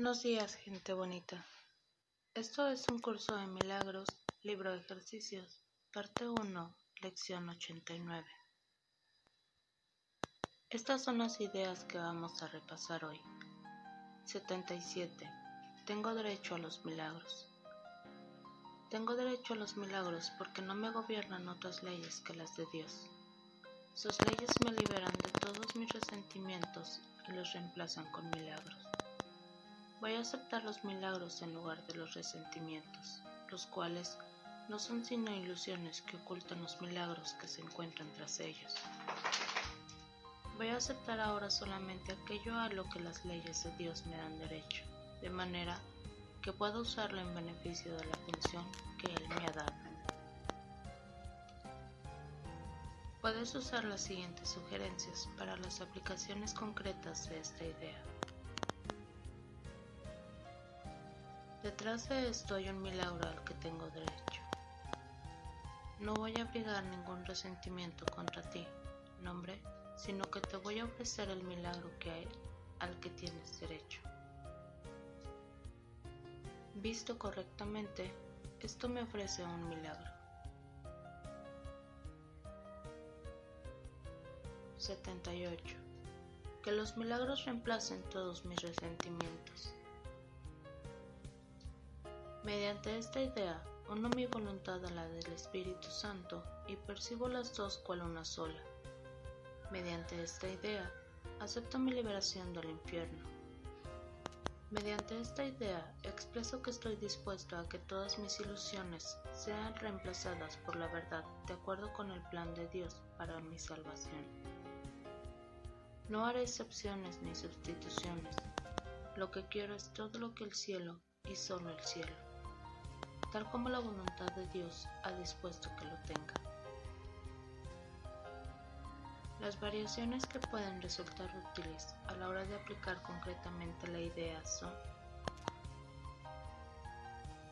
Buenos días, gente bonita. Esto es un curso de milagros, libro de ejercicios, parte 1, lección 89. Estas son las ideas que vamos a repasar hoy. 77. Tengo derecho a los milagros. Tengo derecho a los milagros porque no me gobiernan otras leyes que las de Dios. Sus leyes me liberan de todos mis resentimientos y los reemplazan con milagros. Voy a aceptar los milagros en lugar de los resentimientos, los cuales no son sino ilusiones que ocultan los milagros que se encuentran tras ellos. Voy a aceptar ahora solamente aquello a lo que las leyes de Dios me dan derecho, de manera que pueda usarlo en beneficio de la función que Él me ha dado. Puedes usar las siguientes sugerencias para las aplicaciones concretas de esta idea. Detrás de esto hay un milagro al que tengo derecho. No voy a abrigar ningún resentimiento contra ti, nombre, sino que te voy a ofrecer el milagro que hay, al que tienes derecho. Visto correctamente, esto me ofrece un milagro. 78. Que los milagros reemplacen todos mis resentimientos. Mediante esta idea, uno mi voluntad a la del Espíritu Santo y percibo las dos cual una sola. Mediante esta idea, acepto mi liberación del infierno. Mediante esta idea, expreso que estoy dispuesto a que todas mis ilusiones sean reemplazadas por la verdad de acuerdo con el plan de Dios para mi salvación. No haré excepciones ni sustituciones. Lo que quiero es todo lo que el cielo y solo el cielo tal como la voluntad de Dios ha dispuesto que lo tenga. Las variaciones que pueden resultar útiles a la hora de aplicar concretamente la idea son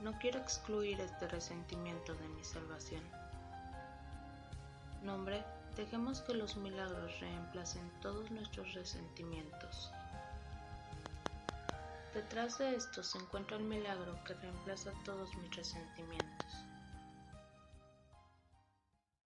No quiero excluir este resentimiento de mi salvación. Nombre, dejemos que los milagros reemplacen todos nuestros resentimientos. Detrás de esto se encuentra el milagro que reemplaza todos mis resentimientos.